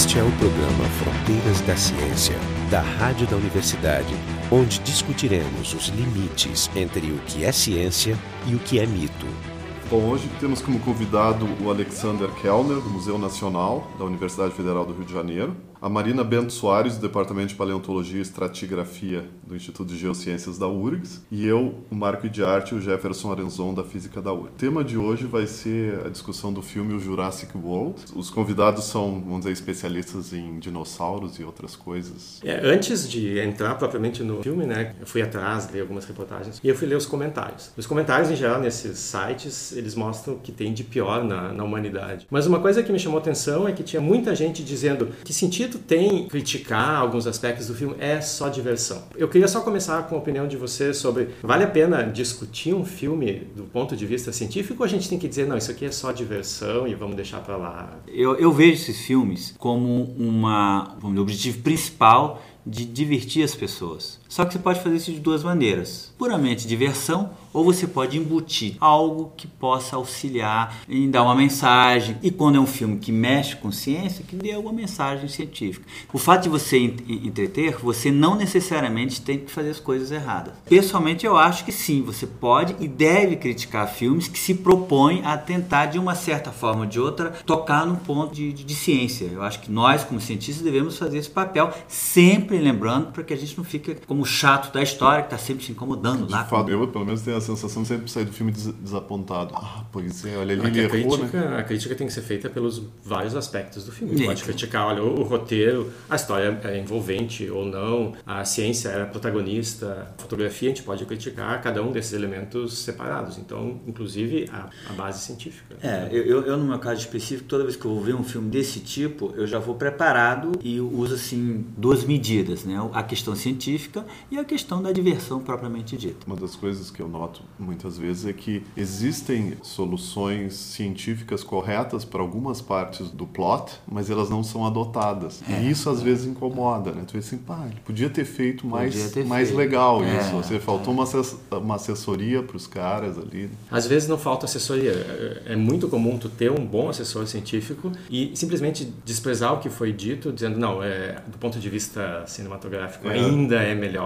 Este é o programa Fronteiras da Ciência, da Rádio da Universidade, onde discutiremos os limites entre o que é ciência e o que é mito. Bom, hoje temos como convidado o Alexander Kellner, do Museu Nacional da Universidade Federal do Rio de Janeiro, a Marina Bento Soares, do Departamento de Paleontologia e Estratigrafia do Instituto de Geociências da URGS, e eu, o Marco de Arte o Jefferson Arenzon, da Física da URGS. O tema de hoje vai ser a discussão do filme O Jurassic World. Os convidados são, vamos dizer, especialistas em dinossauros e outras coisas. É, antes de entrar propriamente no filme, né, eu fui atrás, li algumas reportagens, e eu fui ler os comentários. Os comentários, em geral, nesses sites, eles mostram o que tem de pior na, na humanidade. Mas uma coisa que me chamou a atenção é que tinha muita gente dizendo que sentido tem criticar alguns aspectos do filme, é só diversão. Eu queria só começar com a opinião de você sobre vale a pena discutir um filme do ponto de vista científico ou a gente tem que dizer, não, isso aqui é só diversão e vamos deixar para lá? Eu, eu vejo esses filmes como uma, dizer, objetivo principal de divertir as pessoas. Só que você pode fazer isso de duas maneiras: puramente diversão, ou você pode embutir algo que possa auxiliar em dar uma mensagem. E quando é um filme que mexe com ciência, que dê alguma mensagem científica. O fato de você entreter, você não necessariamente tem que fazer as coisas erradas. Pessoalmente, eu acho que sim, você pode e deve criticar filmes que se propõem a tentar, de uma certa forma ou de outra, tocar no ponto de, de, de ciência. Eu acho que nós, como cientistas, devemos fazer esse papel, sempre lembrando, para que a gente não fique como chato da história, que está sempre se incomodando de lá. Fato, eu, pelo menos, tenho a sensação de sempre sair do filme des desapontado. Ah, pois é, olha ali, ele a errou, crítica, né? A crítica tem que ser feita pelos vários aspectos do filme. Pode criticar, olha, o, o, roteiro, a história é envolvente ou não, a ciência era protagonista, a fotografia a gente pode criticar cada um desses elementos separados. Então, inclusive, a, a base científica. É, eu, eu, no meu caso específico, toda vez que eu vou ver um filme desse tipo, eu já vou preparado e uso, assim, duas medidas, né? A questão científica e a questão da diversão propriamente dita. Uma das coisas que eu noto muitas vezes é que existem soluções científicas corretas para algumas partes do plot, mas elas não são adotadas. É, e isso às é. vezes incomoda, né? Tu vê assim, pá, ele podia ter feito mais, ter mais feito. legal é, isso. Você faltou uma, uma assessoria para os caras ali. Às vezes não falta assessoria. É muito comum tu ter um bom assessor científico e simplesmente desprezar o que foi dito, dizendo, não, é, do ponto de vista cinematográfico é. ainda é melhor.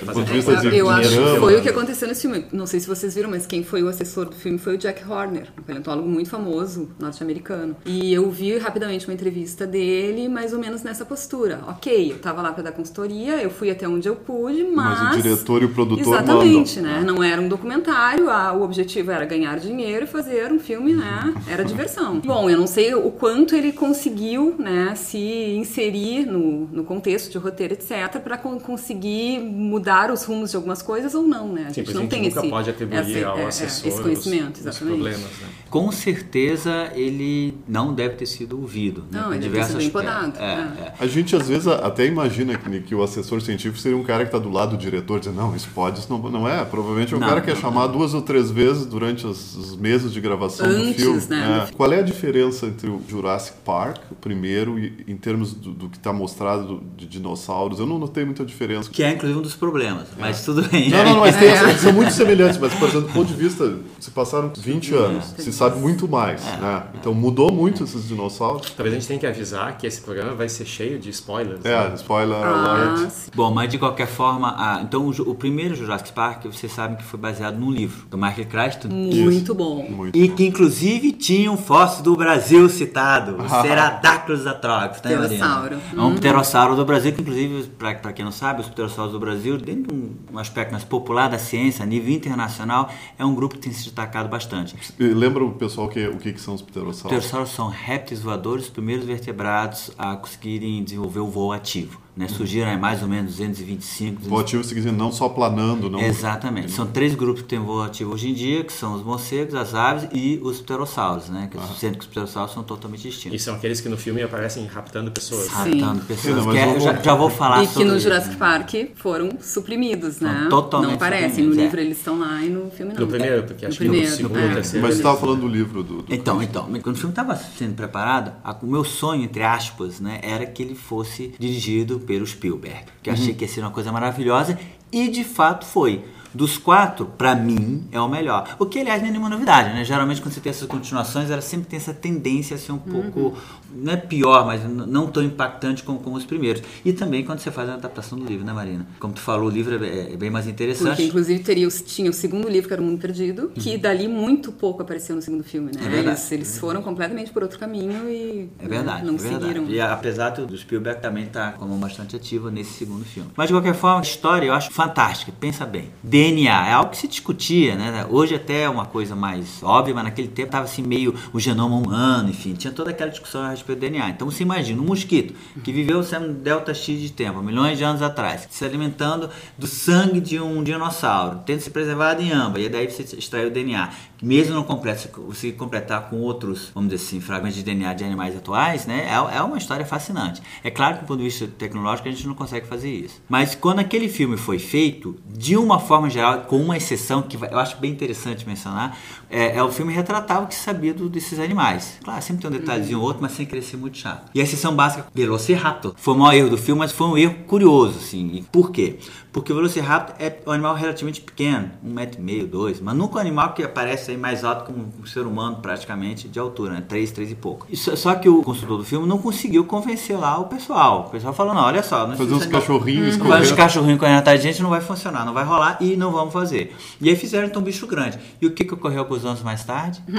Do ponto de vista de eu acho que foi o que aconteceu nesse filme. Não sei se vocês viram, mas quem foi o assessor do filme foi o Jack Horner, um paleontólogo muito famoso, norte-americano. E eu vi rapidamente uma entrevista dele, mais ou menos nessa postura. Ok, eu estava lá para dar consultoria, eu fui até onde eu pude, mas... Mas o diretor e o produtor Exatamente, mandam. né? Não era um documentário, a, o objetivo era ganhar dinheiro e fazer um filme, né? Era diversão. Bom, eu não sei o quanto ele conseguiu, né, se inserir no, no contexto de roteiro, etc., para conseguir mudar os rumos de algumas coisas ou não, né? A gente Sim, não a gente tem esse, pode atribuir essa, ao é, assessor esse conhecimento, os, exatamente. Os problemas, né? Com certeza ele não deve ter sido ouvido. Né? Não, ele deve ter sido podado. É, é, é. A gente às vezes até imagina que, que o assessor científico seria um cara que está do lado do diretor dizendo, não, isso pode, isso não, não é. Provavelmente é um não, cara que é chamado duas ou três vezes durante os, os meses de gravação Antes, do filme. Né? É. Qual é a diferença entre o Jurassic Park, o primeiro, e em termos do, do que está mostrado de dinossauros? Eu não notei muita diferença. Que é inclusive um dos problemas, mas tudo bem. Não, não, não, mas tem, são muito semelhantes, mas, por exemplo, do ponto de vista, se passaram 20 anos, se sabe muito mais, né? Então mudou muito esses dinossauros. Talvez a gente tenha que avisar que esse programa vai ser cheio de spoilers. É, né? spoiler Ah, alert. Bom, mas de qualquer forma, ah, então o, o primeiro Jurassic Park, vocês sabem que foi baseado num livro do Michael Crichton. Muito bom. Muito E bom. que inclusive tinha um fóssil do Brasil citado, o Ceradacrylus atrox, né, Marina? Pterossauro. É um pterossauro do Brasil, que inclusive, para quem não sabe, os pterossauros do Brasil, dentro de um, aspecto mais popular da ciência, a nível internacional, é um grupo que tem se destacado bastante. E Lembra o pessoal que, o que, que são os pterossauros? Pterossauros são répteis voadores, os primeiros vertebrados a conseguirem desenvolver o voo ativo. Né? Surgiram mais ou menos 225, O ativo significa não só planando, não. Exatamente. São três grupos que têm voo ativo hoje em dia, que são os morcegos, as aves e os pterossauros, né? Que, Sendo que os pterossauros são totalmente E distintos. são aqueles que no filme aparecem raptando pessoas. Raptando pessoas. Sim, não, que é- já, já vou falar E que sobre no isso. Jurassic Park foram suprimidos, né? totalmente não aparecem. No é. livro eles estão lá e no filme não. No primeiro, porque acho no que no primeiro, segundo, é. no terceiro. Mas você estava falando do livro do. do Então, então, quando o filme estava sendo preparado, a- o meu sonho, entre aspas, né, era que ele fosse dirigido pelo Spielberg. Que eu achei que ia ser uma coisa maravilhosa e de fato foi. Dos quatro, pra mim, é o melhor. O que, aliás, não é nenhuma novidade, né? Geralmente, quando você tem essas continuações, ela sempre tem essa tendência a ser um pouco, não é pior, mas não tão impactante como, como os primeiros. E também quando você faz a adaptação do livro, né, Marina? Como tu falou, o livro é, é bem mais interessante. Porque, inclusive, teria, tinha o segundo livro, que era O Mundo Perdido, que dali muito pouco apareceu no segundo filme, né? Uhum. É verdade. eles, eles foram completamente por outro caminho e É verdade, né, não é verdade. seguiram. E a- apesar do Spielberg também estar como bastante ativa nesse segundo filme. Mas de qualquer forma, a história eu acho fantástica. Pensa bem. DNA é algo que se discutia, né? Hoje até é uma coisa mais óbvia, mas naquele tempo estava assim meio o genoma humano, enfim, tinha toda aquela discussão a respeito do DNA. Então você imagina um mosquito que viveu um delta X de tempo, milhões de anos atrás, se alimentando do sangue de um dinossauro, tendo se preservado em âmbar, e daí você extrai o DNA. Mesmo não completo, se completar com outros, vamos dizer assim, fragmentos de DNA de animais atuais, né? É, é uma história fascinante. É claro que do ponto de vista tecnológico a gente não consegue fazer isso. Mas quando aquele filme foi feito, de uma forma geral, com uma exceção que eu acho bem interessante mencionar, é, é o filme retratava o que se sabia do- desses animais. Claro, sempre tem um detalhezinho ou outro, mas sem ser muito chato. E a exceção básica, Velociraptor, foi o maior erro do filme, mas foi um erro curioso, assim. E por quê? Porque o Velociraptor é um animal relativamente pequeno, um metro e meio, dois, mas nunca um animal que aparece aí mais alto que um, um ser humano praticamente de altura, né? Três, três e pouco. E só, só que o construtor do filme não conseguiu convencer lá o pessoal. O pessoal falou, não, olha só, não Fazer uns cachorrinhos Uhum. Fazer uns correndo. cachorrinhos correndo atrás de gente não vai funcionar, não vai rolar e não vamos fazer. E aí fizeram então um bicho grande. E o que, que ocorreu alguns anos mais tarde?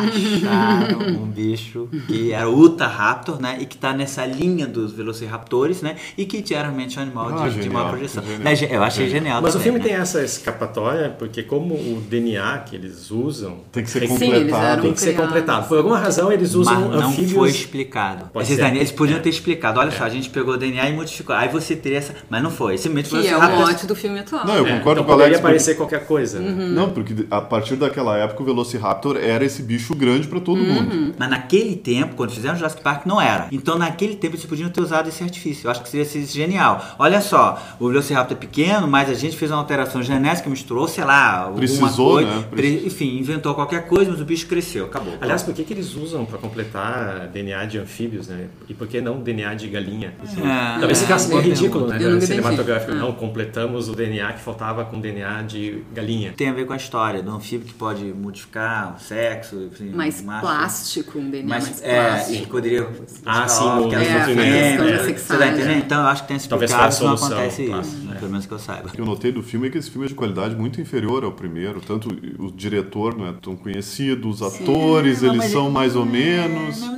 Acharam um bicho que era o Utahraptor, né? E que tá nessa linha dos Velociraptores, né? E que geralmente é um animal Ah, de, de genial, maior projeção. genial. Né, Eu achei genial Mas o também, filme né? tem essa escapatória, porque como o DNA que eles usam Tem que ser Sim, eles completado. eram tem que ser completado. Por alguma razão eles usam Mas não anfíbios. foi explicado. Pode Esses ser. DNA, eles podiam ter explicado. Olha só, a gente pegou o DNA e modificou. Aí você teria essa. Mas não foi. Simplesmente Que é o mote do filme atual. Não, eu É, concordo então com o poderia Alex. porque- aparecer qualquer coisa. né? Uhum. Não, porque a partir daquela época o Velociraptor era esse bicho grande pra todo Uhum. mundo. Mas naquele tempo, quando fizeram Jurassic Park, não era. Então naquele tempo eles podiam ter usado esse artifício. Eu acho que seria seria genial. Olha só, o Velociraptor é pequeno, mas a gente fez uma alteração genética, misturou, sei lá, alguma Precisou, coisa, né? pre- enfim, inventou qualquer coisa, mas o bicho cresceu, acabou. Aliás, por que, que eles usam para completar DNA de anfíbios, né? E por que não DNA de galinha? Assim, É, Talvez é, ficasse boa meio ridículo, né? Não Cinematográfico. identifico. Não, completamos o DNA que faltava com DNA de galinha. tem a ver com a história do anfíbio que pode modificar o sexo, enfim, Mais macho. plástico, um DNA Mas, mais é, plástico. e que poderia. Ah, sim, ó, o que É, Você tá entendendo? Então eu acho que tem essa Talvez a não solução, acontece claro. isso, né? pelo menos que eu saiba. O que eu notei do filme é que esse filme é de qualidade muito inferior ao primeiro. Tanto o diretor não é tão conhecido, os atores, Não, eles são ele- mais ou é, menos. Não, não,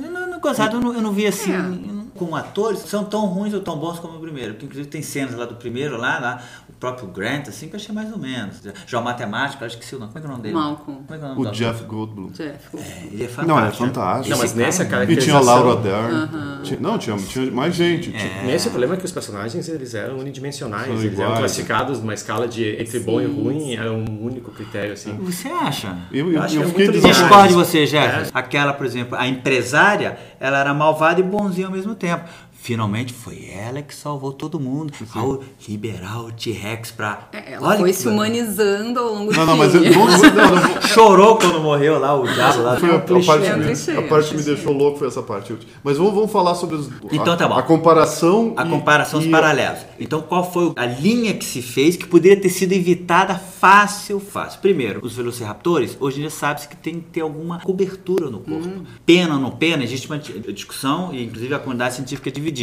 eu não, eu não vi assim. É. Como atores, são tão ruins ou tão bons como o primeiro. Porque, inclusive, tem cenas lá do primeiro, lá, lá próprio Grant, assim, que eu achei mais ou menos. Já o matemático, acho que esqueci o nome. Como é que é o nome dele? Malcolm. Como é que é o nome O Jeff? Goldblum. Jeff. É, ele é fantástico. Não, é fantástico. Não, mas nessa cara- E tinha a caracterização... Laura Dern. Tinha- não, tinha, tinha mais gente. Tinha- Nesse o problema é que os personagens eles eram unidimensionais, São eles eram iguais. classificados numa escala de entre bom e ruim, era um único critério assim. Você acha? Eu, eu, acho eu que é fiquei. Discordo de você, É. Jefferson. Aquela, por exemplo, a empresária, ela era malvada e bonzinha ao mesmo tempo. Finalmente foi ela que salvou todo mundo ao liberar o T-Rex pra. É, ela Olha foi se humanizando ao longo do Não, não, mas eu, vamos, não, não, Chorou quando morreu lá o diabo lá. Foi a, a parte, É a é parte que me deixou louco foi essa parte. Mas vamos, vamos falar sobre os, Então a, tá bom. a comparação. A e- comparação dos e- paralelos. Então, qual foi a linha que se fez que poderia ter sido evitada fácil, fácil? Primeiro, os velociraptores, hoje em dia sabe-se que tem que ter alguma cobertura no corpo. Pena ou não pena, existe uma di- discussão e inclusive a comunidade científica é dividida.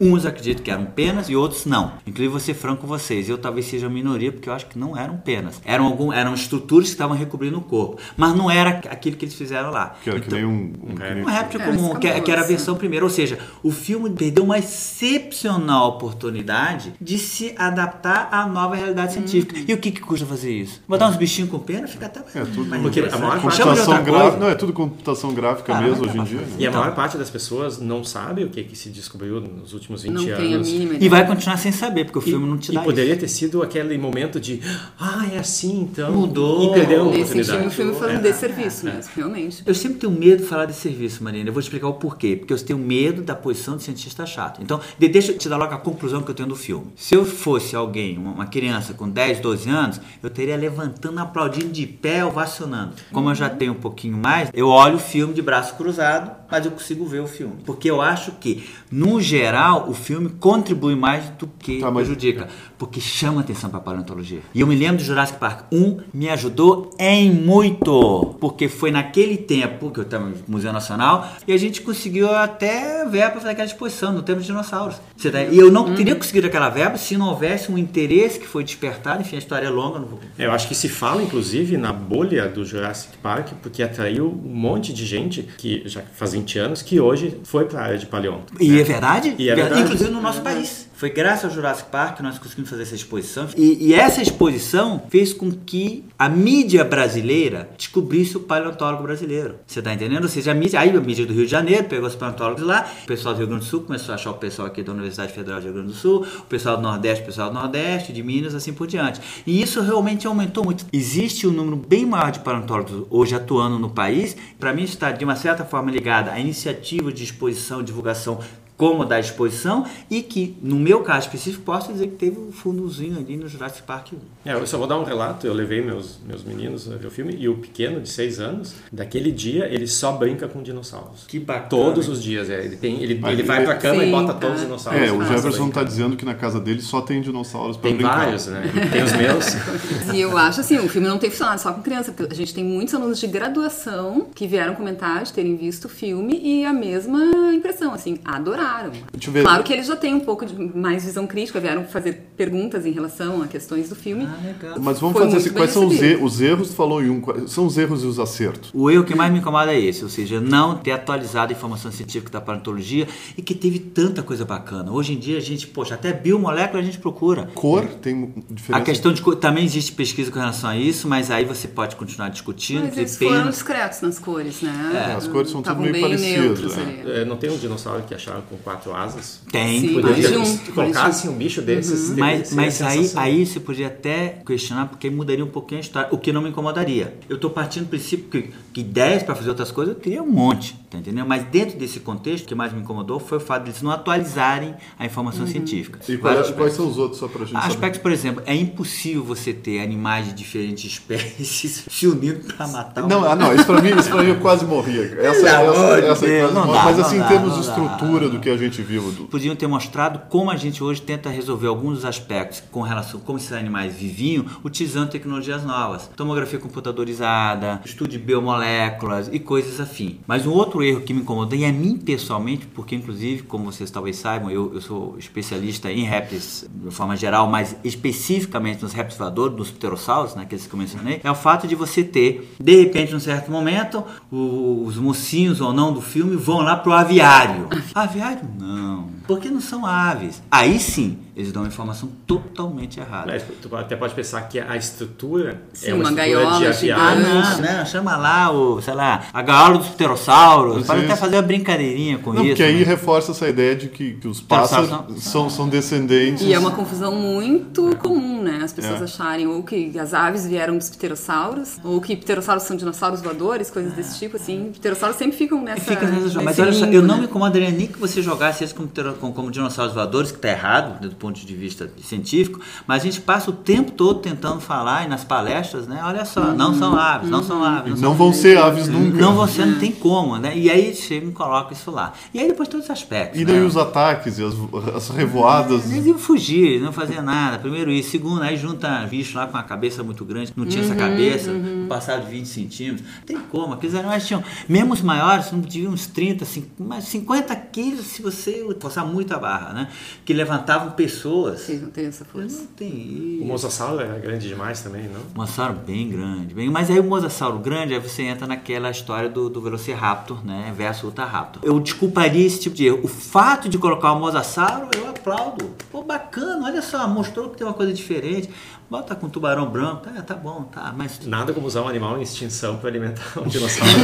Uns acreditam que eram penas e outros não. Inclusive, vou ser franco com vocês, eu talvez seja a minoria porque eu acho que não eram penas. Eram, algum, eram estruturas que estavam recobrindo o corpo. Mas não era aquilo que eles fizeram lá. Que era que Então- nem um. um- que nem- um réptil É, comum, que, que era a escamoso. versão primeira. Ou seja, o filme perdeu uma excepcional oportunidade de se adaptar à nova realidade científica. E o que, que custa fazer isso? Botar uns bichinhos com pena fica até mais. É tudo. mais Porque a maior parte- computação outra gráfica. Não, é tudo computação gráfica Ah, mesmo hoje em dia. né? E a Então. maior parte das pessoas não sabe o que, que se descobriu nos últimos 20 Não anos. tem a mínima E vai continuar sem saber, porque o E, filme não te e dá poderia isso. ter sido aquele momento de ah, é assim então. Mudou. E perdeu a Nesse oportunidade. sentido, o filme foi um É. desserviço mesmo, realmente. Eu sempre tenho medo de falar de serviço, Marina. Eu vou te explicar o porquê. Porque eu tenho medo da posição de cientista chato. Então, de- deixa eu te dar logo a conclusão que eu tenho do filme. Se eu fosse alguém, uma- uma criança com 10, 12 anos, eu teria levantando, aplaudindo de pé, ovacionando. Como eu já tenho um pouquinho mais, eu olho o filme de braço cruzado, mas eu consigo ver o filme. Porque eu acho que, no geral, o filme contribui mais do que Tá, prejudica, porque chama atenção para paleontologia. E eu me lembro do Jurassic Park 1, me ajudou em muito, porque foi naquele tempo que eu estava no Museu Nacional e a gente conseguiu até verba para fazer aquela exposição no tempo de dinossauros. Você tá- E eu não teria conseguido aquela verba se não houvesse um interesse que foi despertado. Enfim, a história é longa, não vou Eu acho que se fala, inclusive, na bolha do Jurassic Park, porque atraiu um monte de gente que já faz 20 anos que hoje foi para a área de paleonto. E é verdade? E é verdade. Inclusive no nosso país. Foi graças ao Jurassic Park que nós conseguimos fazer essa exposição. E, e essa exposição fez com que a mídia brasileira descobrisse o paleontólogo brasileiro. Você tá entendendo? Ou seja, a mídia, aí a mídia do Rio de Janeiro pegou os paleontólogos lá, o pessoal do Rio Grande do Sul começou a achar o pessoal aqui da Universidade Federal do Rio Grande do Sul, o pessoal do Nordeste, o pessoal do Nordeste, de Minas, assim por diante. E isso realmente aumentou muito. Existe um número bem maior de paleontólogos hoje atuando no país. Para mim está de uma certa forma ligada à iniciativa de exposição, divulgação como da exposição e que, no meu caso específico, posso dizer que teve um fundozinho ali no Jurassic Park 1. É, eu só vou dar um relato. Eu levei meus, meus meninos a ver o filme e o pequeno, de 6 anos, daquele dia ele só brinca com dinossauros. Que bacana. Todos os dias. É, ele, tem, ele, Mas ele vai pra cama Sim, e bota tá. todos os dinossauros. É, o Jefferson tá dizendo que na casa dele só tem dinossauros pra Tem brincar. vários, né? Tem os meus. E eu acho assim, o filme não tem funcionado só com criança, porque a gente tem muitos alunos de graduação que vieram comentar de terem visto o filme e a mesma impressão, assim, adoraram. Deixa eu ver. Claro que eles já têm um pouco de mais visão crítica, vieram fazer perguntas em relação a questões do filme. Ah, legal. Mas vamos Foi fazer assim, quais são os, recebido. er- os erros? Tu falou em um, quais são os erros e os acertos. O erro que mais me incomoda é esse, ou seja, não ter atualizado a informação científica da paleontologia e que teve tanta coisa bacana. Hoje em dia a gente, poxa, até biomolécula a gente procura. Cor tem diferença. A questão de cor, também existe pesquisa com relação a isso, mas aí você pode continuar discutindo, Mas eles depende. foram discretos nas cores, né? É, as cores são tudo meio bem parecidas, neutros é. ali. É, não tem um dinossauro que acharam com quatro asas? Tem, Sim, poderia- mais de um. Se mais de colocassem bicho desses, Uhum. Mas, mas aí, aí você podia até questionar, porque mudaria um pouquinho a história, o que não me incomodaria. Eu estou partindo do princípio que, que ideias para fazer outras coisas eu teria um monte, tá entendendo? Mas dentro desse contexto, o que mais me incomodou foi o fato de eles não atualizarem a informação científica. E quais, Vários quais são os outros, só pra gente saber? Aspectos, por exemplo, é impossível você ter animais de diferentes espécies se unindo para matar um. Não, ah, não, isso pra mim, isso pra mim eu quase morria. Essa, essa, amor de essa, Deus, quase não dá, Mas não assim, dá, em termos não de dá. estrutura do que a gente viu. Do... Podiam ter mostrado como a gente hoje tenta resolver alguns dos aspectos com relação a como esses animais viviam, utilizando tecnologias novas. Tomografia computadorizada, estudo de biomoléculas e coisas afim. Mas um outro erro que me incomodou, e a mim pessoalmente, porque inclusive, como vocês talvez saibam, eu, eu sou especialista em répteis de forma geral, mas especificamente nos répteis voadores, nos pterossauros, naqueles que eu mencionei, é o fato de você ter, de repente, num certo momento, os mocinhos ou não do filme vão lá pro aviário. Aviário? Não. Porque não são aves. Aí sim, eles dão uma informação totalmente errada. Mas tu até pode pensar que a estrutura Sim, é uma, uma estrutura gaiola de gigante. Ah, aviário. não, não, chama lá o, sei lá, a gaiola dos pterossauros. Pode isso- até fazer uma brincadeirinha com Não, isso. porque aí né? reforça essa ideia de que, que os Pterossauros pássaros são- são, são descendentes. E é uma confusão muito comum, né? As pessoas É. acharem ou que as aves vieram dos pterossauros, ou que pterossauros são dinossauros voadores, coisas desse tipo, assim. Pterossauros sempre ficam nessa. Fica nessa Mas olha só, eu não né? me incomodaria nem que você jogasse eles como, ptero- como, como dinossauros voadores, que está errado do ponto de vista científico, mas a gente passa o tempo todo tentando falar e nas palestras, né? Olha só, não são aves, não são aves. São não vão ser aves nunca. Não você não tem como, né? E aí chega e coloca isso lá. E aí depois todos os aspectos. E daí né? os ataques e as, as revoadas. Eles iam fugir, não faziam nada. Primeiro isso. Segundo, aí junta bicho lá com uma cabeça muito grande, não tinha essa cabeça, no passado de 20 centímetros. Não tem como. Aqueles animais tinham, mesmo os maiores, não tinham uns 30, 50, mas 50 quilos se você forçar muito a barra, né? Que levantavam pessoas. Vocês não têm essa Não força. tem O isso. mosasauro era grande demais também, não? Mossauro bem grande, bem, mas aí o mosasauro grande, aí você entra naquela história do, do Velociraptor, né, versus Utahraptor. Eu desculparia esse tipo de erro. O fato de colocar o mosasauro, eu aplaudo. Pô, bacana, olha só, mostrou que tem uma coisa diferente. Bota com tubarão branco, tá, tá bom, tá, mas Nada como usar um animal em extinção para alimentar um dinossauro.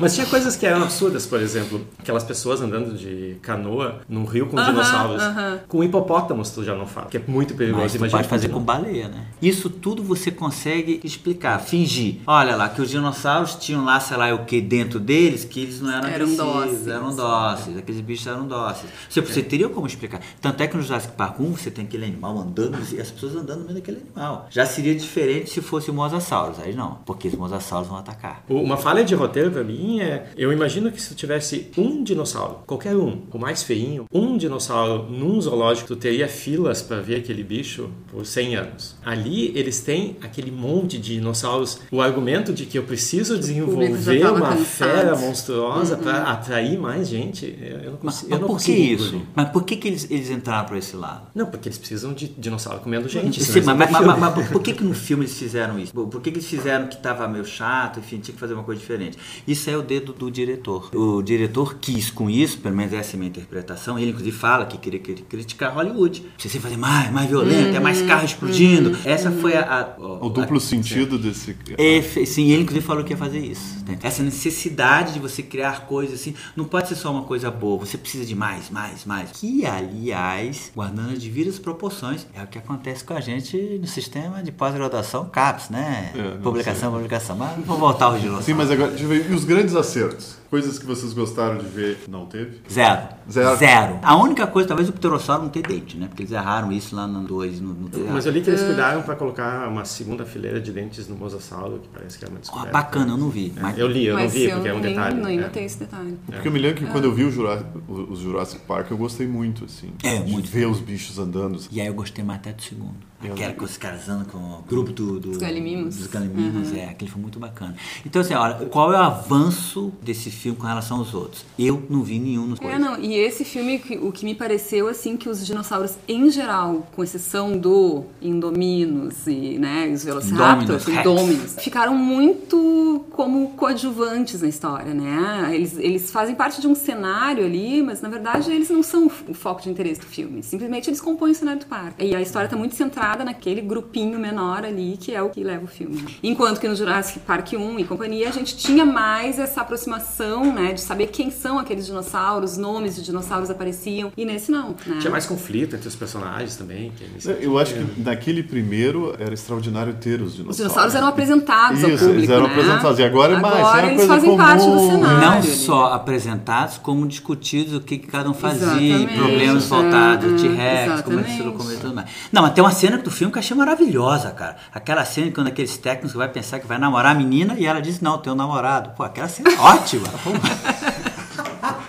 Mas tinha coisas que eram absurdas, por exemplo, aquelas pessoas andando de canoa num rio com dinossauros. Com hipopótamos tu já não fala, que é muito perigoso. Mas tu pode fazer com baleia, né? Isso tudo você consegue explicar, fingir. Olha lá, que os dinossauros tinham lá, sei lá, o que dentro deles, que eles não eram Eram dóceis. eram dóceis, aqueles bichos eram dóceis. Você, você teria como explicar. Tanto é que no Jurassic Park 1 você tem aquele animal andando humanos e as pessoas andando no meio daquele animal. Já seria diferente se fosse o mosasaurus, aí não, porque os mosasaurus vão atacar. Uma falha de roteiro pra mim é, eu imagino que se tu tivesse um dinossauro, qualquer um, o mais feinho, um dinossauro num zoológico, tu teria filas para ver aquele bicho por 100 anos. Ali eles têm aquele monte de dinossauros. O argumento de que eu preciso desenvolver uma cansado. fera monstruosa para atrair mais gente, eu não Mas, consigo. mas eu não por que isso? Mas por que, que eles, eles entraram por esse lado? Não, porque eles precisam de dinossauro comendo gente. Sim, mas, mas- mas- mas por que, que no filme eles fizeram isso? Por que, que eles fizeram que estava meio chato, enfim, tinha que fazer uma coisa diferente? Isso é o dedo do diretor. O diretor quis com isso, pelo menos essa é a minha interpretação, ele inclusive fala que queria, queria criticar Hollywood. Precisa fazer mais, mais violento, é mais carro explodindo. Essa foi a... a- a- O duplo sentido desse. é, sim, ele inclusive falou que ia fazer isso. né? Essa necessidade de você criar coisas assim, não pode ser só uma coisa boa, você precisa de mais, mais, mais. Que, aliás, guardando as devidas proporções, é o que acontece com a gente no sistema de pós-graduação CAPS, né? É, publicação, publicação. Mas vamos voltar ao dinossauros. Sim, mas agora, deixa eu ver. E os grandes acertos? Coisas que vocês gostaram de ver, não teve? Zero. Zero. A única coisa, talvez o pterossauro não ter dente, né? Porque eles erraram isso lá no 2, no 3. Mas eu li que eles cuidaram para colocar uma segunda fileira de dentes no mosasauro, que parece que é uma descoberta. bacana, eu não vi. É, Mas eu li, eu Mas não vi, porque é um nem, detalhe. nem é. notei esse detalhe. Porque eu me lembro que quando eu vi o Jurassic, o- os Jurassic Park, eu gostei muito, assim. É, de muito. ver os bichos andando. E aí eu gostei mais até do segundo. Aquela com os caras andando com o grupo do, do, Dos galimimos. Dos galimimos, é. Aquele foi muito bacana. Então, assim, olha, qual é o avanço desse filme com relação aos outros? Eu não vi nenhum nos É, não, e esse filme, que- o que me pareceu, assim, que os dinossauros em geral, com exceção do Indominus e, né, os Velociraptors, Indominus ficaram muito como coadjuvantes na história, né? Eles, eles fazem parte de um cenário ali, mas na verdade eles não são o foco de interesse do filme. Simplesmente eles compõem o cenário do parque. E a história tá muito centrada naquele grupinho menor ali, que é o que leva o filme. Enquanto que no Jurassic Park 1 e companhia, a gente tinha mais essa aproximação, né, de saber quem são aqueles dinossauros, nomes de dinossauros apareciam, e nesse não, né? Tinha mais conflito entre os personagens também. Eu acho que naquele primeiro era extraordinário ter os dinossauros. Os dinossauros eram apresentados ao Isso, público, eles eram né? apresentados. E agora é mais, Agora eles fazem parte do comum. cenário. Não ali. só apresentados, como discutidos o que, que cada um fazia, Exatamente. problemas voltados, o é, T-Rex, como é que se e tudo mais. Não, mas tem uma cena do filme que eu achei maravilhosa, cara. Aquela cena quando aqueles técnicos vai pensar que vai namorar a menina e ela diz, não, tem um namorado. Pô, aquela cena é ótima.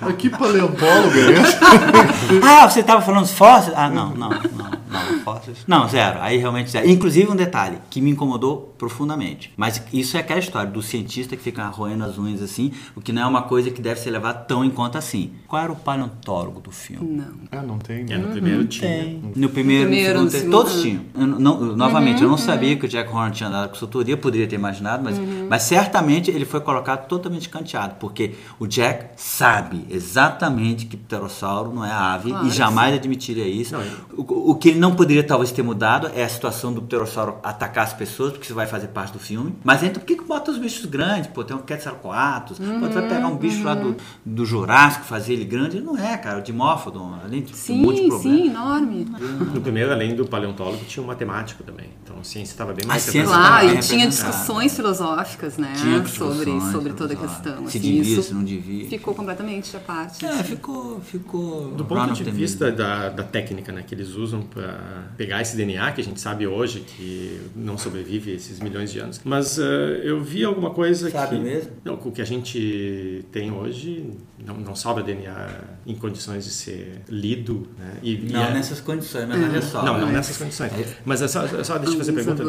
Mas que paleontólogo é esse? ah, você estava falando dos fósseis? Ah, não, não, não, não, fósseis. Não, zero. Aí realmente zero. Inclusive um detalhe que me incomodou profundamente. Mas isso é aquela história do cientista que fica roendo as unhas assim, o que não é uma coisa que deve ser levada tão em conta assim. Qual era o paleontólogo do filme? Não. Ah, não tem. É, né? no primeiro tinha. No primeiro, No primeiro, no no segundo, todos tinham. Eu não- novamente, eu não sabia que o Jack Horner tinha dado consultoria, poderia ter imaginado, mas, mas certamente ele foi colocado totalmente canteado, porque o Jack sabe exatamente que pterossauro não é ave Claro e jamais admitiria isso. Não, o, o que ele não poderia talvez ter mudado é a situação do pterossauro atacar as pessoas, porque isso vai fazer parte do filme. Mas então por que, que bota os bichos grandes? Pô, tem um Quetzalcoatlus, pô, tu vai pegar um bicho lá do, do Jurássico, fazer ele grande, não é, cara, o Dimórfodon, além de um monte de Sim, problema. sim, enorme. No primeiro, além do paleontólogo, tinha um matemático também. Então a ciência estava bem mais. Claro, e tinha discussões filosóficas, né? Tinha sobre, discussões sobre toda a questão. Se assim, devia, isso se não devia. Ficou completamente à parte. É, ficou, ficou. Do ponto de vista da, da técnica né, que eles usam para pegar esse DNA, que a gente sabe hoje que não sobrevive esses milhões de anos. Mas eh, eu vi alguma coisa Sabe que. mesmo? O que a gente tem hoje, não, não sobra DNA em condições de ser lido. Né? E, e Não é- nessas condições, mas olha só. Não, não né? nessas condições. Mas é só, é só deixa eu fazer a pergunta. É,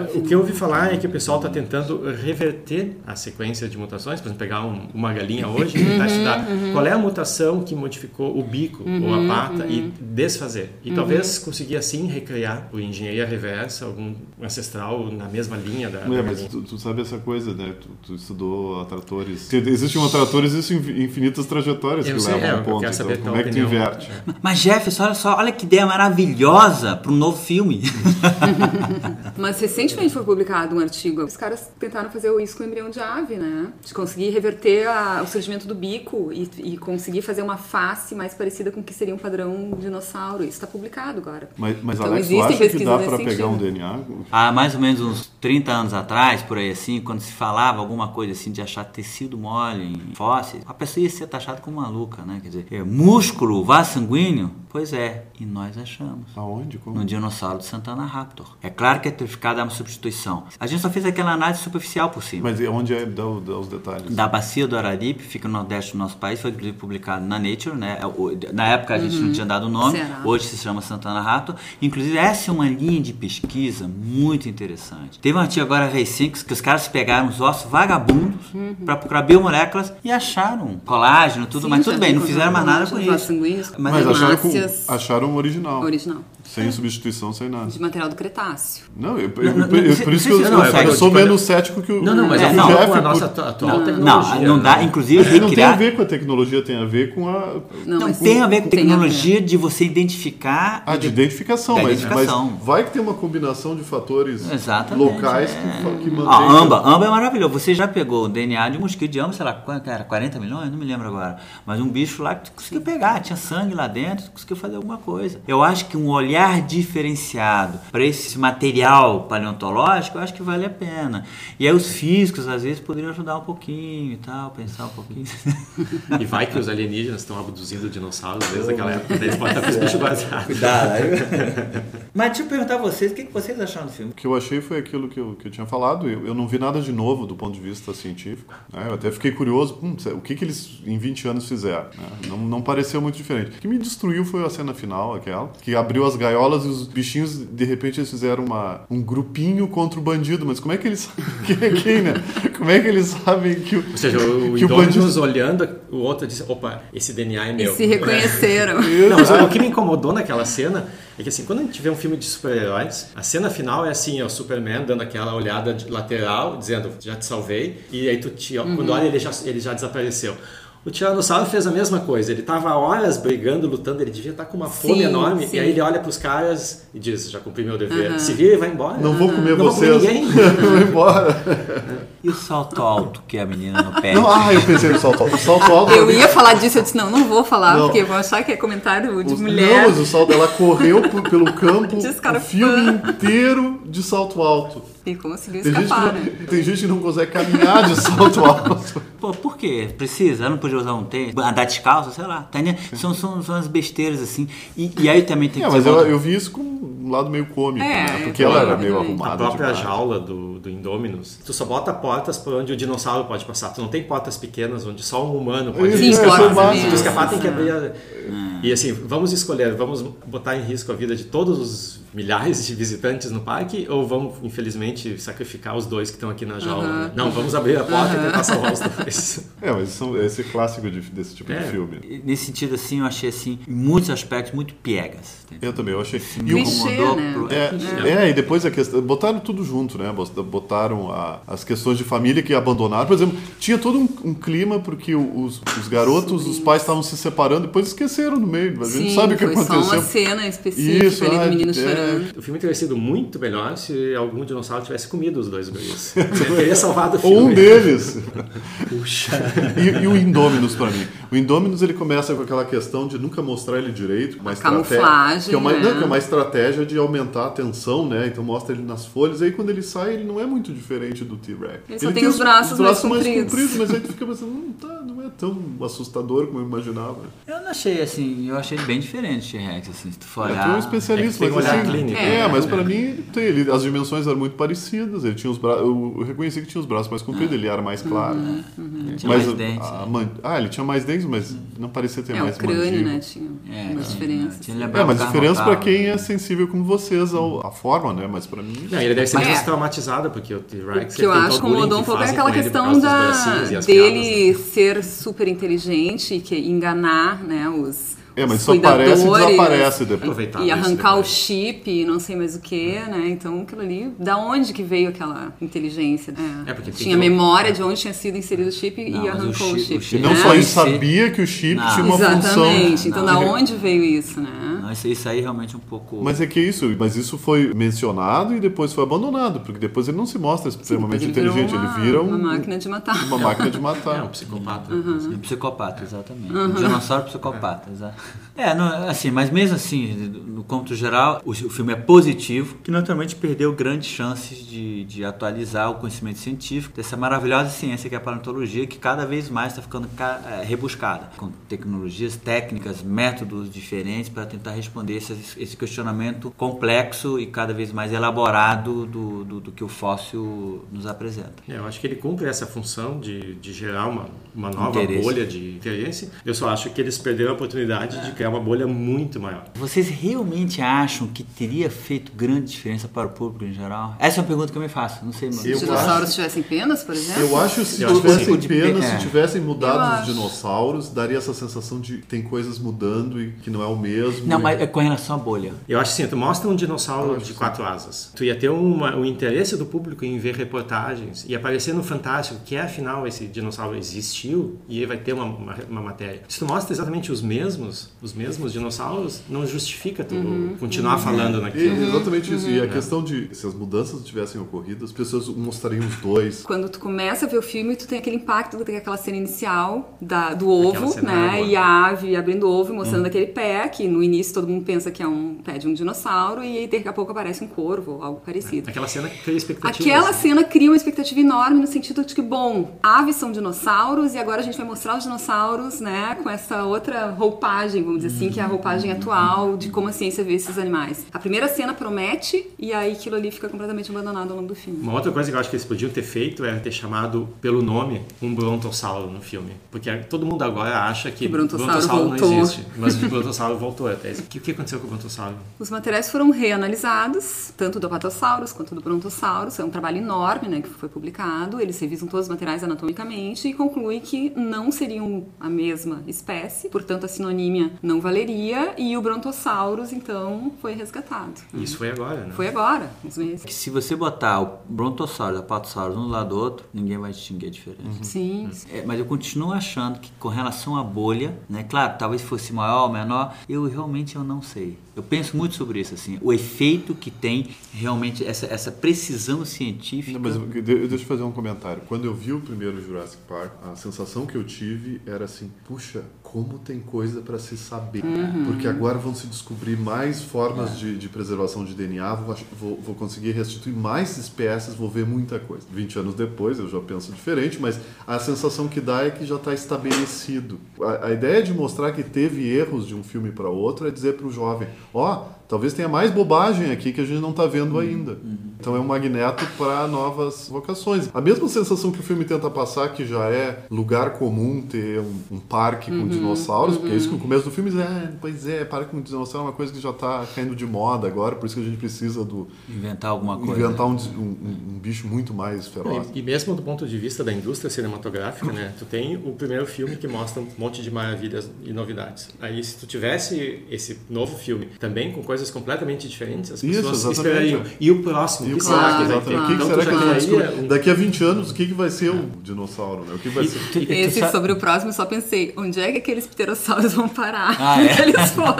houve, o que eu ouvi falar é que o pessoal está tentando reverter a sequência de mutações, por exemplo, pegar um- uma galinha hoje e tentar estudar qual é a mutação que modificou o bico ou a pata e desfazer. E talvez conseguir assim recriar por engenharia reversa algum ancestral na mesma linha da, da É, mas galinha. tu, tu sabe essa coisa, né? Tu, tu estudou atratores. Existe um atrator, existem infinitas trajetórias Eu que sei, levam é, ao eu ponto. quero saber Então, a como tua é que tu opinião. inverte? Mas Jefferson, olha só, olha que ideia maravilhosa para um novo filme. Mas recentemente foi publicado um artigo. Os caras tentaram fazer isso com o embrião de ave, né? De conseguir reverter a- o surgimento do bico e, e conseguir fazer uma face mais parecida com o que seria um padrão dinossauro. Isso está publicado agora. Mas, mas Então, Alex, existem acha que dá para pegar sentido. um DNA? Há mais ou menos uns 30 anos atrás, por aí assim, quando se falava alguma coisa assim de achar tecido mole em fósseis, a pessoa ia ser taxada como maluca, né? Quer dizer, é, músculo, vaso sanguíneo? Pois é, e nós achamos. Aonde? Como? No dinossauro de Santana Raptor. É claro que a petrificada é uma substituição. A gente só fez aquela análise superficial por cima. Mas e onde é? Dá, dá os detalhes. Da bacia do Araripe, fica no nordeste do nosso país, foi inclusive publicado na Nature, né? O- Na época a gente não tinha dado o nome, Ceará. hoje se chama Santana Raptor. Inclusive, essa é uma linha de pesquisa muito interessante. Teve um artigo agora recente que os caras pegaram os ossos vagabundos para procurar biomoléculas e acharam colágeno, tudo, Sim, mas tudo bem, não fizeram mais nada com isso. Mas, Mas acharam, com, acharam o original. original. Sem substituição, sem nada. De material do Cretáceo. Não, eu, eu- Não, não, eu- não, por isso não que eu, não, eu é, sou tipo, menos cético que o Não, não, mas É, é, não, com a nossa por- atu- atual Não, tecnologia. não dá, né? inclusive Não tem a ver com a tecnologia, tem a ver com a. Não, Não, tem a ver com tem tecnologia de você identificar. Ah, de identificação, mas, identificação. mas vai que tem uma combinação de fatores Exatamente. locais é. que, que mantém. amba, amba é maravilhoso. Você já pegou o DNA de um mosquito de amba, sei lá, quanto era 40 milhões? Não me lembro agora. Mas um bicho lá que tu conseguiu pegar, tinha sangue lá dentro, conseguiu fazer alguma coisa. Eu acho que um olhar diferenciado para esse material paleontológico, eu acho que vale a pena. E aí os físicos, às vezes, poderiam ajudar um pouquinho e tal, pensar um pouquinho. E vai que os alienígenas estão abduzindo dinossauros desde aquela época. Daí Eles podem estar com os bichos. Cuidado. Mas deixa eu perguntar a vocês, o que que vocês acharam do filme? O que eu achei foi aquilo que eu, que eu tinha falado. Eu, eu não vi nada de novo do ponto de vista científico. né? Eu até fiquei curioso, hum, o que, que eles em 20 anos fizeram. né? Não, não pareceu muito diferente. O que me destruiu foi a cena final, aquela, que abriu as gaiolas e os bichinhos, de repente, eles fizeram uma, um grupinho contra o bandido. Mas como é que eles. Quem é quem, né? Como é que eles sabem que o. Ou seja, o, que o bandido. olhando, o outro disse, opa, esse DNA é E meu. se reconheceram. Não, mas o que me incomodou naquela cena é que assim, quando a gente vê um filme de super-heróis, a cena final é assim, é o Superman dando aquela olhada de lateral, dizendo, já te salvei, e aí tu te, Uhum. quando olha ele já, ele já desapareceu. O Tiranossauro fez a mesma coisa, ele tava horas brigando, lutando, ele devia estar com uma fome Sim, enorme, sim. e aí ele olha pros caras e diz, já cumpri meu dever, se vira e vai embora. Não vou comer Não vou comer vocês. ninguém. Vou embora. E o salto alto que a menina no pé? Não, ah, eu pensei no salto alto. O salto alto. Eu ia falar disso, eu disse, não, não vou falar, Não. porque vão achar que é comentário de Os- mulher. Não, mas o salto, ela correu por- pelo campo o filme inteiro de salto alto. E conseguiu Tem gente, escapar, não, né? tem gente que não consegue caminhar de salto alto. Pô, por quê? Precisa? Ela não podia usar um tênis? Andar descalço, sei lá. Tá entendendo? São, são, são as besteiras assim. E, e aí também tem É, que mas ser eu, eu vi isso com um lado meio cômico, É, né? eu Porque ela era também, meio também. arrumada. A própria demais. jaula do, do Indominus, tu só bota portas por onde o dinossauro pode passar. Tu não tem portas pequenas onde só um humano pode Sim, escapar. Se tu escapar, tem que É. abrir. a- E assim, vamos escolher, vamos botar em risco a vida de todos os milhares de visitantes no parque ou vamos, infelizmente, sacrificar os dois que estão aqui na jaula? né? Não, vamos abrir a porta e tentar salvar os dois. É, mas são, esse clássico de- desse tipo É. de filme. Nesse sentido, assim, eu achei, assim, em muitos aspectos, muito piegas. Eu também, eu achei. E o, né? pro- É, é, e depois a questão. Botaram tudo junto, né? Botaram a- as questões de família que abandonaram. Por exemplo, tinha todo um, um clima porque os, os garotos, os pais estavam se separando, depois esqueceram no meio. A gente Sim, sabe o que foi só aconteceu. uma cena específica Isso, ali ah, do menino é. chorando. O filme teria sido muito melhor se algum dinossauro tivesse comido os dois guris. Teria salvado o Ou filme. um deles. E, e o Indominus pra mim. O Indominus ele começa com aquela questão de nunca mostrar ele direito, uma camuflagem, que é uma, né? não, que é uma estratégia de aumentar a tensão, né? Então mostra ele nas folhas, aí quando ele sai, ele não é muito diferente do T-Rex. Ele só tem os braços mais compridos. mas aí tu fica pensando, não, tá, é tão assustador como eu imaginava. Eu não achei, assim, eu achei ele bem diferente, T-Rex, assim, se tu for É, olhar... tu é um é especialista, tem mas assim, clínico, é, né? mas pra mim tem, ele, as dimensões eram muito parecidas. Ele tinha os bra... eu, eu reconheci que tinha os braços mais compridos, ele era mais claro. Ele tinha Mas mais dentes, a né? man- Ah, ele tinha mais dentes, mas não parecia ter É, mais o crânio, mandíbula. né? Tinha É, umas tinha- diferenças. tinha É, lembrado mas diferença pra Carrotal, quem é sensível como vocês ao, à forma, né? Mas pra mim. Não, ele deve ser Mas- mais é. traumatizado, porque o T-Rex O que eu acho que o incomodou um pouco é aquela questão da, dele né? ser super inteligente e que enganar né, os, É, mas só aparece e desaparece depois. Aproveitar E arrancar o chip e não sei mais o que, né? Então aquilo ali, da onde que veio aquela inteligência? É, É, porque tem tinha memória de onde tinha sido inserido o chip Não, e mas o arrancou o chip- chip. o chip- E não né? só ele Sim. sabia que o chip Não. tinha uma função. Exatamente. Então Não. da onde veio isso, né? Não, isso, isso aí realmente é um pouco... Mas é que isso, mas isso foi mencionado e depois foi abandonado, porque depois ele não se mostra extremamente Ele virou inteligente, uma, ele vira um- uma máquina de matar. uma máquina de É, matar. um psicopata. Um psicopata, exatamente. Um dinossauro psicopata, exato. É, não, assim, mas mesmo assim, no cômputo geral, o, o filme é positivo, que naturalmente perdeu grandes chances de, de atualizar o conhecimento científico dessa maravilhosa ciência que é a paleontologia, que cada vez mais está ficando ca- é, rebuscada, com tecnologias, técnicas, métodos diferentes para tentar responder esse, esse questionamento complexo e cada vez mais elaborado do, do, do que o fóssil nos apresenta. É, eu acho que ele cumpre essa função de, de gerar uma, uma nova Interesse. bolha de interesse. Eu só acho que eles perderam a oportunidade de criar uma bolha muito maior. Vocês realmente acham que teria feito grande diferença para o público em geral? Essa é uma pergunta que eu me faço, não sei, mano. Eu Os dinossauros acho- tivessem penas, por exemplo? Eu acho que se tivessem sim. penas, É. se tivessem Eu mudado os dinossauros, daria essa sensação de tem coisas mudando e que não é o mesmo. Não, e- mas é com relação à bolha. Eu acho assim, tu mostra um dinossauro de quatro asas. Tu ia ter uma, o interesse do público em ver reportagens e aparecer no Fantástico que afinal esse dinossauro existiu e aí vai ter uma, uma, uma matéria. Se tu mostra exatamente os mesmos, os mesmos dinossauros, não justifica tu continuar falando E- naquilo. exatamente isso. Uhum. E a questão de se as mudanças tivessem ocorrido, as pessoas mostrariam os dois. Quando tu começa a ver o filme, tu tem aquele impacto daquela cena inicial da, do Aquela ovo, né? E a ave abrindo o ovo e mostrando aquele pé, que no início todo mundo pensa que é um pé de um dinossauro, e daqui a pouco aparece um corvo ou algo parecido. Aquela cena cria expectativa. Aquela assim. cena cria uma expectativa enorme no sentido de que, bom, aves são dinossauros e agora a gente vai mostrar os dinossauros, né, com essa outra roupagem, vamos dizer assim, que é a roupagem atual de como a ciência vê esses animais. A primeira cena promete e aí aquilo ali fica completamente abandonado ao longo do filme. Uma outra coisa que eu acho que eles podiam ter feito era ter chamado pelo nome um brontossauro no filme. Porque todo mundo agora acha que, Que brontossauro voltou. não existe. Mas o brontossauro voltou até. O que, o que aconteceu com o brontossauro? Os materiais foram reanalisados, tanto do Apatosaurus quanto do Brontosaurus. É um trabalho enorme, né, que foi publicado. Eles revisam todos os materiais anatomicamente e concluem que não seriam a mesma espécie, portanto a sinonímia não valeria e o Brontosaurus então foi resgatado. Isso foi agora, né? Foi agora, uns meses. Que se você botar o Brontosaurus e o Apatosaurus um do lado do outro, ninguém vai distinguir a diferença. Sim. É, mas eu continuo achando que com relação à bolha, né? Claro, talvez fosse maior ou menor, eu realmente eu não sei. Eu penso muito sobre isso, assim, o efeito que tem realmente essa, essa precisão científica. Não, mas eu, deixa eu fazer um comentário. Quando eu vi o primeiro Jurassic Park, a sensação que eu tive era assim: puxa, como tem coisa para se saber. Porque agora vão se descobrir mais formas de, de preservação de DNA, vou, vou, vou conseguir restituir mais espécies, vou ver muita coisa. 20 anos depois eu já penso diferente, mas a sensação que dá é que já está estabelecido. A, a ideia de mostrar que teve erros de um filme para outro é dizer para o jovem: ó, talvez tenha mais bobagem aqui que a gente não está vendo ainda. Então é um magneto para novas vocações. A mesma sensação que o filme tenta passar, que já é lugar comum ter um, um parque com dinossauros, porque é isso que no começo do filme diz, é, pois é, parque com dinossauro é uma coisa que já está caindo de moda agora, por isso que a gente precisa do Inventar alguma coisa. inventar um, um- um- um bicho muito mais feroz. E, e mesmo do ponto de vista da indústria cinematográfica, né? Tu tem o primeiro filme que mostra um monte de maravilhas e novidades. Aí se tu tivesse esse novo filme também com coisas completamente diferentes, as Isso, pessoas exatamente. esperariam. E o próximo, E o que claro, será que vai ter? O que, que Então, será que a já gente vai teria descobrir? um- Daqui a 20 anos, o que, que vai ser o dinossauro, né? O que vai ser? Tu- tu Esse sabe- sobre o próximo, eu só pensei, onde é que aqueles pterossauros vão parar? Ah, é? Eles foram?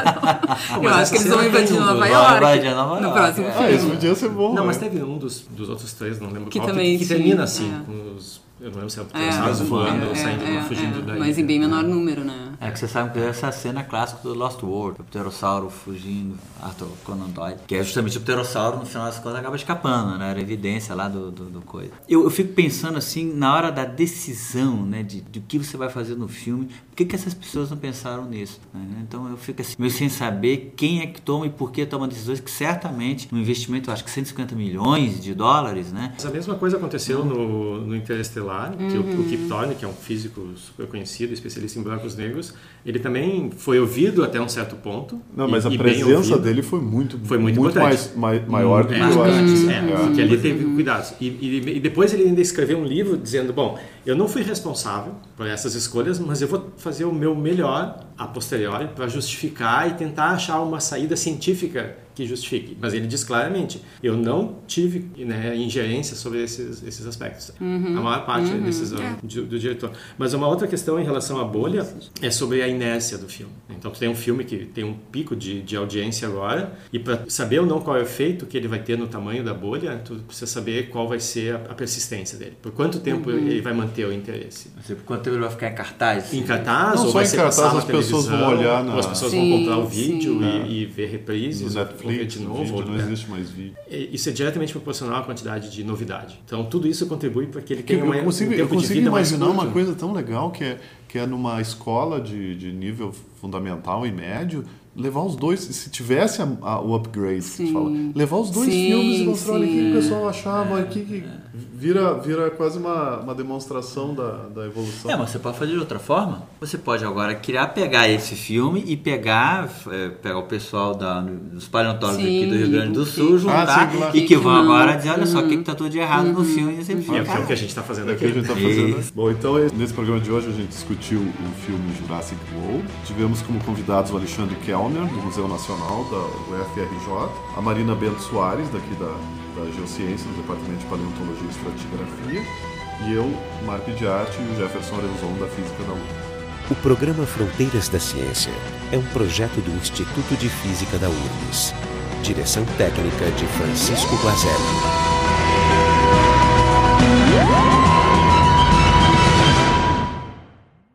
eu mas acho que eles vão invadir um Nova York. Vai invadir Nova no próximo é. Ah, filme. isso podia ser bom. Não, mas né? teve um dos, dos outros três, não lembro Que qual, também que, termina assim, é. com os... Eu não lembro se é o É, dinossauros voando ou é, saindo, é, fugindo é, daí. Mas em bem menor número, né? É que você sabe que é essa cena clássica do Lost World, o pterossauro fugindo, Arthur Conan Doyle, que é justamente o pterossauro, no final das contas, acaba escapando, né? Era evidência lá do, do, do coisa. Eu, eu fico pensando assim, na hora da decisão, né, de, de o que você vai fazer no filme, por que, que essas pessoas não pensaram nisso? né? Então eu fico assim, meio sem saber quem é que toma e por que toma decisões, que certamente um investimento, eu acho que 150 milhões de dólares, né? Mas a mesma coisa aconteceu no, no Interestelar, que o, o Kip Thorne, que é um físico super conhecido, especialista em buracos negros, ele também foi ouvido até um certo ponto. Não, e- mas a presença ouvido. dele foi muito, Foi muito importante. mais, mai- maior do que É, eu acho. que- é, é. porque ali teve cuidados. E, e- e depois ele ainda escreveu um livro dizendo: Bom, eu não fui responsável por essas escolhas, mas eu vou fazer o meu melhor a posteriori para justificar e tentar achar uma saída científica que justifique. Mas ele diz claramente: eu não tive né, ingerência sobre esses, esses aspectos. A maior parte é decisão do, do diretor. Mas uma outra questão em relação à bolha é sobre a inércia do filme. Então, tu tem um filme que tem um pico de, de audiência agora, e para saber ou não qual é o efeito que ele vai ter no tamanho da bolha, tu precisa saber qual vai ser a, a persistência dele. Por quanto tempo uhum. ele vai manter o interesse. Por quanto tempo ele vai ficar em cartaz? Em cartaz, não, ou vai em ser cartaz, as pessoas vão olhar na... as pessoas sim, vão comprar o vídeo sim. e, e, ver reprises, no Netflix, de novo. vídeo, não é. existe mais vídeo. Isso é diretamente proporcional à quantidade de novidade. Então, tudo isso contribui para que ele Que tenha uma, eu consigo, um tempo eu consigo de vida mais imaginar uma curto. coisa tão legal que é, que é numa escola de, de nível fundamental e médio, levar os dois, se tivesse a, a- o upgrade, Sim. fala, levar os dois Sim, filmes e mostrar olha o que o pessoal achava, o que, que vira, vira quase uma, uma demonstração da, da evolução. É, mas você pode fazer de outra forma. Você pode agora criar, pegar esse filme e pegar, é, pegar o pessoal da, dos paleontólogos Sim, aqui do Rio Grande do Sul, juntar Ah, sim, claro. e que vão agora dizer, olha só, o que, que tá tudo de errado no filme. E E é fica, o filme que a gente está fazendo É o que a aqui. gente tá fazendo. Bom, então esse- nesse programa de hoje a gente discutiu o filme Jurassic World. Tivemos como convidados o Alexandre Kellner, do Museu Nacional da UFRJ, a Marina Bento Soares, daqui da, da Geociência, do Departamento de Paleontologia e Estratigrafia, e eu, Marco de Arte, e o Jefferson Arenzon, da Física da UFRJ. O programa Fronteiras da Ciência é um projeto do Instituto de Física da URGS. Direção técnica de Francisco Guazelli.